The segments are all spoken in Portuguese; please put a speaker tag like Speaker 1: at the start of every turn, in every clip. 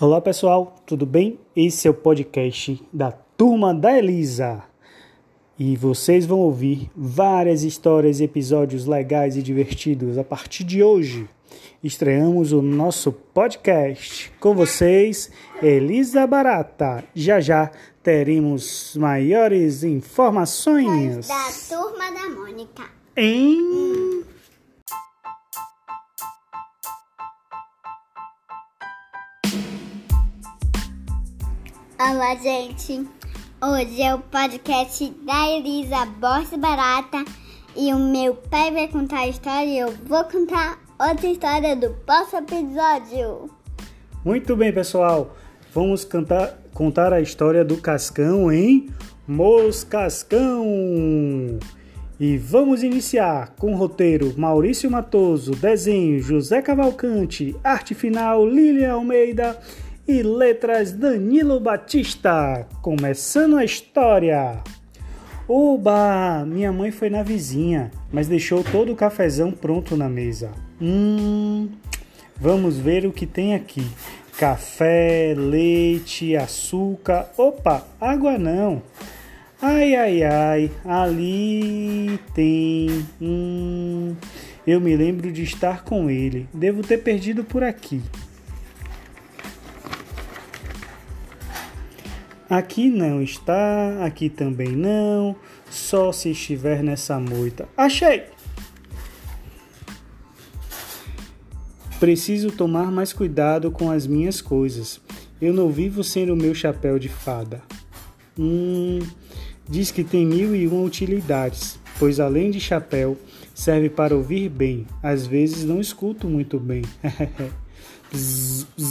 Speaker 1: Olá pessoal, tudo bem? Esse é o podcast da Turma da Elisa. E vocês vão ouvir várias histórias e episódios legais e divertidos a partir de hoje. Estreamos o nosso podcast com vocês, Elisa Barata. Já já teremos maiores informações
Speaker 2: da Turma da Mônica.
Speaker 1: Em
Speaker 2: Olá, gente. Hoje é o podcast da Elisa Borges Barata e o meu pai vai contar a história e eu vou contar outra história do próximo episódio.
Speaker 1: Muito bem, pessoal. Vamos cantar, contar a história do Cascão em Moscascão. E vamos iniciar com o roteiro Maurício Matoso, desenho José Cavalcante, arte final Lília Almeida e letras Danilo Batista. Começando a história. Oba! Minha mãe foi na vizinha, mas deixou todo o cafezão pronto na mesa. Hum, vamos ver o que tem aqui. Café, leite, açúcar. Opa, água não. Ai, ai, ai, ali tem. Hum, eu me lembro de estar com ele. Devo ter perdido por aqui. Aqui não está, aqui também não, só se estiver nessa moita. Achei! Preciso tomar mais cuidado com as minhas coisas. Eu não vivo sem o meu chapéu de fada. Hum, diz que tem mil e uma utilidades, pois além de chapéu, serve para ouvir bem. Às vezes não escuto muito bem. Oh, oh,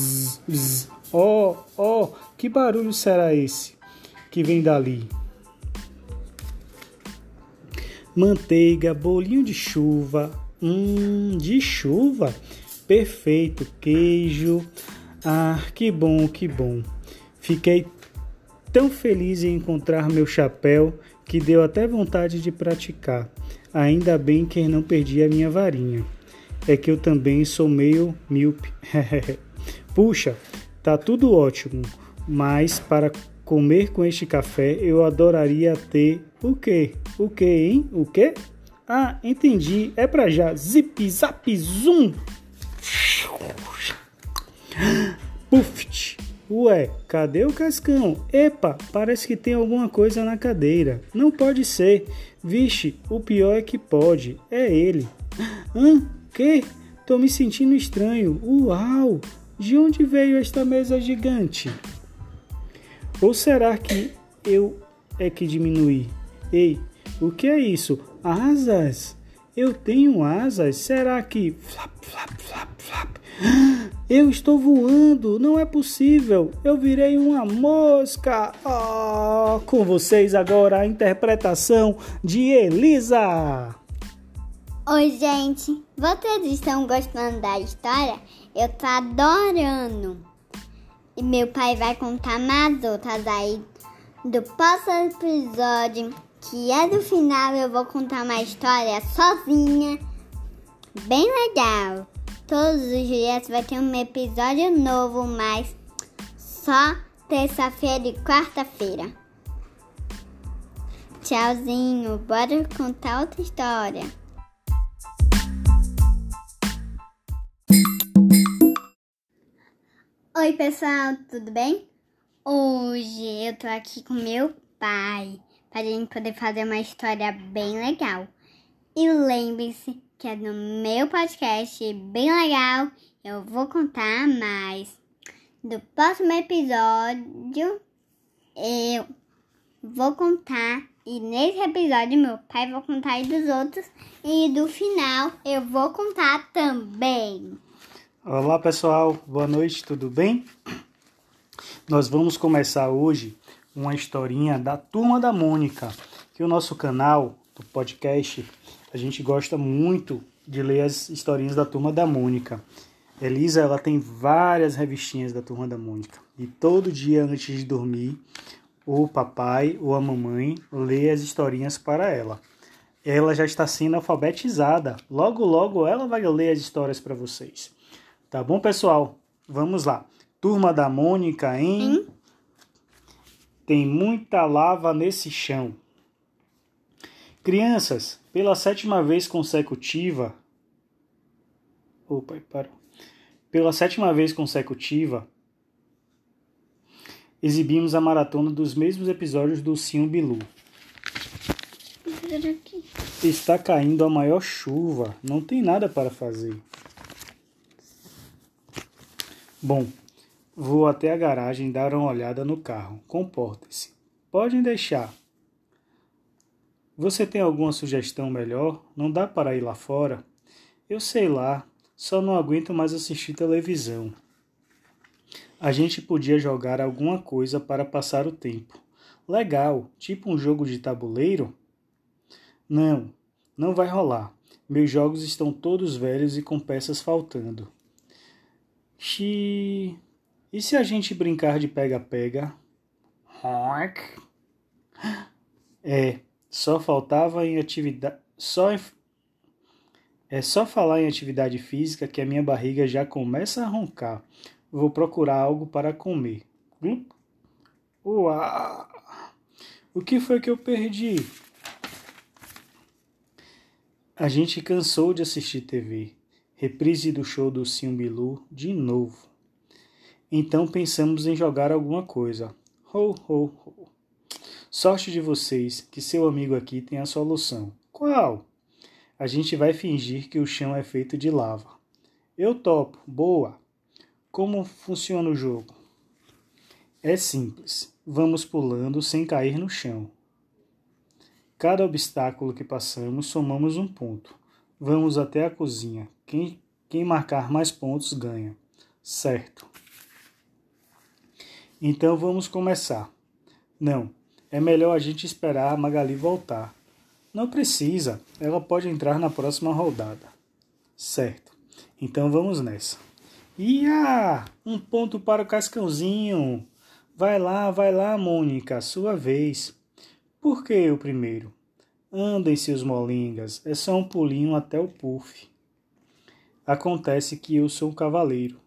Speaker 1: que barulho será esse que vem dali? Manteiga, bolinho de chuva. Hum, de chuva? Perfeito. Queijo. Ah, que bom, que bom. Fiquei tão feliz em encontrar meu chapéu que deu até vontade de praticar. Ainda bem que não perdi a minha varinha. É que eu também sou meio míope. Puxa, Tá tudo ótimo, mas para comer com este café eu adoraria ter o quê? O quê, hein? O quê? Ah, entendi. É para já. Zip, zap, zoom. Puft. Ué, cadê o cascão? Epa, parece que tem alguma coisa na cadeira. Não pode ser. Vixe, o pior é que pode. É ele. Hã? Que? Tô me sentindo estranho. Uau! De onde veio esta mesa gigante? Ou será que eu é que diminui? Ei, o que é isso? Asas? Eu tenho asas? Será que. Flap, flap, flap, flap. Eu estou voando, não é possível. Eu virei uma mosca. Oh, com vocês agora a interpretação de Elisa.
Speaker 2: Oi, gente. Vocês estão gostando da história? Eu tô adorando. E meu pai vai contar mais outras aí do próximo episódio, que é do final. Eu vou contar uma história sozinha, bem legal. Todos os dias vai ter um episódio novo, mas só terça-feira e quarta-feira. Tchauzinho, bora contar outra história. Oi, pessoal, tudo bem? Hoje eu tô aqui com meu pai para gente poder fazer uma história bem legal. E lembre-se que é no meu podcast bem legal. Eu vou contar mais. Do próximo episódio eu vou contar e nesse episódio meu pai vai contar aí dos outros e do final eu vou contar também.
Speaker 1: Olá pessoal, boa noite, tudo bem? Nós vamos começar hoje uma historinha da Turma da Mônica, que o nosso canal do podcast, a gente gosta muito de ler as historinhas da Turma da Mônica. Elisa, ela tem várias revistinhas da Turma da Mônica e todo dia antes de dormir, o papai ou a mamãe lê as historinhas para ela. Ela já está sendo alfabetizada. Logo, logo ela vai ler as histórias para vocês. Tá bom, pessoal? Vamos lá. Turma da Mônica, hein?
Speaker 2: Hein?
Speaker 1: Tem muita lava nesse chão. Crianças, pela sétima vez consecutiva. Opa, parou. Pela sétima vez consecutiva, exibimos a maratona dos mesmos episódios do Sim Bilu. Está caindo a maior chuva, não tem nada para fazer. Bom, vou até a garagem dar uma olhada no carro. Comportem-se. Podem deixar. Você tem alguma sugestão melhor? Não dá para ir lá fora? Eu sei lá, só não aguento mais assistir televisão. A gente podia jogar alguma coisa para passar o tempo. Legal, tipo um jogo de tabuleiro? Não, não vai rolar. Meus jogos estão todos velhos e com peças faltando. Xi. E se a gente brincar de pega-pega? É, só faltava em atividade. Só em... É só falar em atividade física que a minha barriga já começa a roncar. Vou procurar algo para comer. Hum? Uau! O que foi que eu perdi? A gente cansou de assistir TV. Reprise do show do Simbilu de novo. Então pensamos em jogar alguma coisa. Ho, ho, ho. Sorte de vocês que seu amigo aqui tem a solução. Qual? A gente vai fingir que o chão é feito de lava. Eu topo. Boa. Como funciona o jogo? É simples. Vamos pulando sem cair no chão. Cada obstáculo que passamos, somamos um ponto. Vamos até a cozinha. Quem, quem marcar mais pontos ganha. Certo. Então vamos começar. Não, é melhor a gente esperar a Magali voltar. Não precisa, ela pode entrar na próxima rodada. Certo. Então vamos nessa. Ia! Um ponto para o Cascãozinho. Vai lá, vai lá, Mônica, sua vez. Por que o primeiro? Andem, seus molingas, é só um pulinho até o puff. Acontece que eu sou um cavaleiro.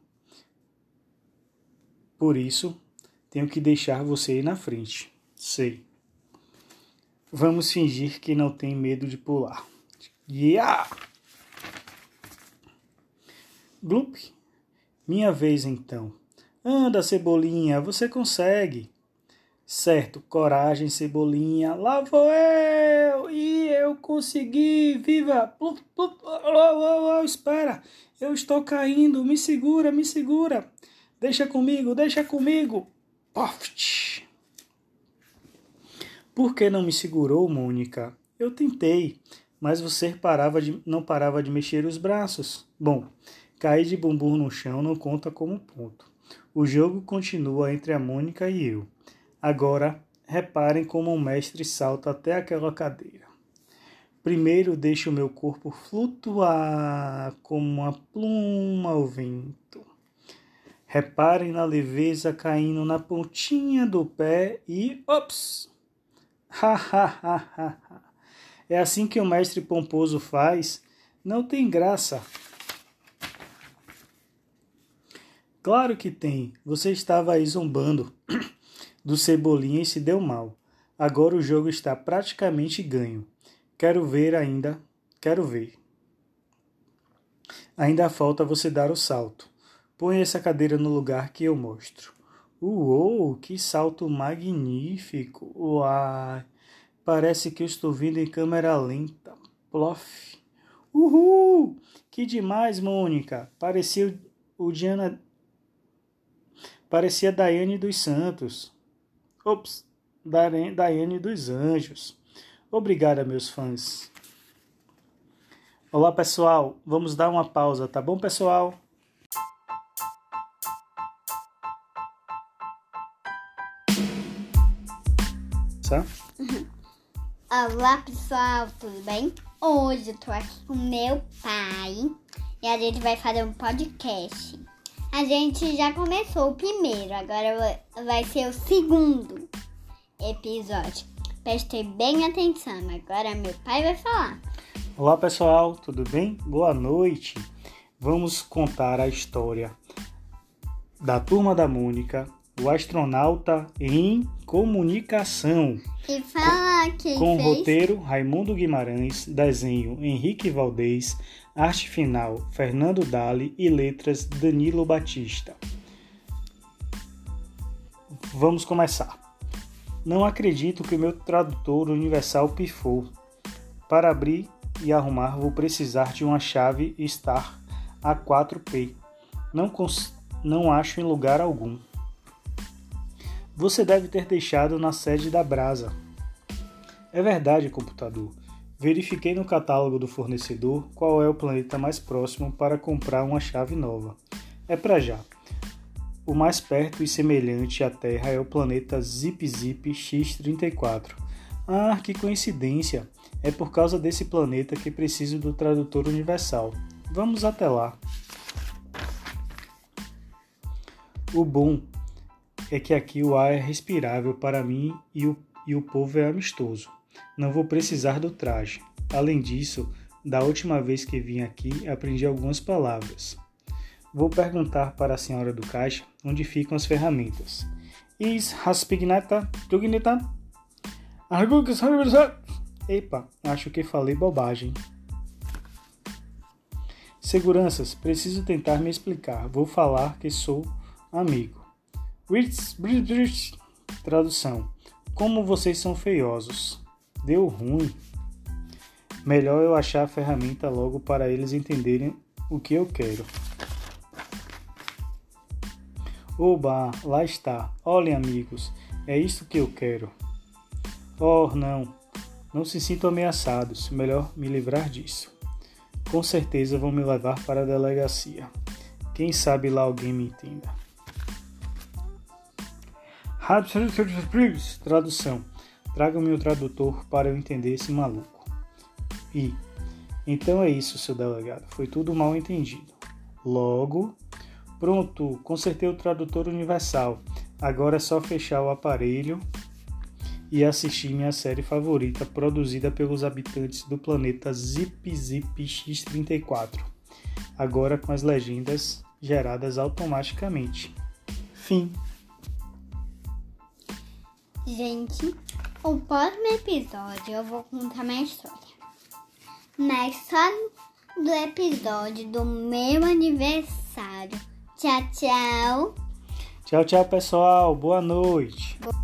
Speaker 1: Por isso, tenho que deixar você ir na frente. Sei. Vamos fingir que não tem medo de pular. Yeah! Gloop. Minha vez então. Anda, cebolinha, você consegue. Certo, coragem, cebolinha, lá vou eu! E eu consegui! Viva! Plup, plup, oh, oh, oh, espera! Eu estou caindo! Me segura, me segura! Deixa comigo, deixa comigo! Poft! Por que não me segurou, Mônica? Eu tentei, mas você parava de, não parava de mexer os braços. Bom, cair de bumbum no chão não conta como ponto. O jogo continua entre a Mônica e eu. Agora, reparem como o mestre salta até aquela cadeira. Primeiro deixo o meu corpo flutuar como uma pluma ao vento. Reparem na leveza caindo na pontinha do pé e. Ops! É assim que o mestre pomposo faz? Não tem graça. Claro que tem. Você estava aí zombando do Cebolinha e se deu mal. Agora o jogo está praticamente ganho. Quero ver ainda. Quero ver. Ainda falta você dar o salto. Põe essa cadeira no lugar que eu mostro. Uou, que salto magnífico! Uai! Parece que eu estou vindo em câmera lenta. Plof! Uhul! Que demais, Mônica! Parecia o Diana. Parecia Daiane dos Santos. Ops, Daiane dos Anjos. Obrigada, meus fãs. Olá, pessoal. Vamos dar uma pausa, tá bom, pessoal? Tá?
Speaker 2: Olá, pessoal, tudo bem? Hoje eu tô aqui com meu pai e a gente vai fazer um podcast. A gente já começou o primeiro, agora vai ser o segundo episódio. Preste bem atenção, agora meu pai vai falar.
Speaker 1: Olá pessoal, tudo bem? Boa noite. Vamos contar a história da Turma da Mônica, o astronauta em comunicação.
Speaker 2: E fala quem
Speaker 1: Com
Speaker 2: fez.
Speaker 1: roteiro Raimundo Guimarães, desenho Henrique Valdez, arte final Fernando Dali e letras Danilo Batista. Vamos começar. Não acredito que o meu tradutor universal pifou. Para abrir e arrumar vou precisar de uma chave Star A4P. Não, não acho em lugar algum. Você deve ter deixado na sede da Brasa. É verdade, computador. Verifiquei no catálogo do fornecedor qual é o planeta mais próximo para comprar uma chave nova. É para já. O mais perto e semelhante à Terra é o planeta Zip Zip X34. Ah, que coincidência! É por causa desse planeta que preciso do tradutor universal. Vamos até lá. O bom é que aqui o ar é respirável para mim e o, e o povo é amistoso. Não vou precisar do traje. Além disso, da última vez que vim aqui, aprendi algumas palavras. Vou perguntar para a senhora do caixa onde ficam as ferramentas. Is Haspignata Tugnita? Epa, acho que falei bobagem. Seguranças, preciso tentar me explicar. Vou falar que sou amigo. Tradução. Como vocês são feiosos. Deu ruim. Melhor eu achar a ferramenta logo para eles entenderem o que eu quero. Oba, lá está. Olhem, amigos, é isso que eu quero. Oh, não. Não se sintam ameaçados. Melhor me livrar disso. Com certeza vão me levar para a delegacia. Quem sabe lá alguém me entenda. Tradução. Traga-me o tradutor para eu entender esse maluco. E. Então é isso, seu delegado. Foi tudo mal entendido. Logo. Pronto, consertei o tradutor universal. Agora é só fechar o aparelho e assistir minha série favorita produzida pelos habitantes do planeta Zip Zip X34. Agora com as legendas geradas automaticamente. Fim.
Speaker 2: Gente, o próximo episódio eu vou contar minha história. Na história do episódio do meu aniversário. Tchau, tchau.
Speaker 1: Tchau, tchau, pessoal. Boa noite.
Speaker 2: Boa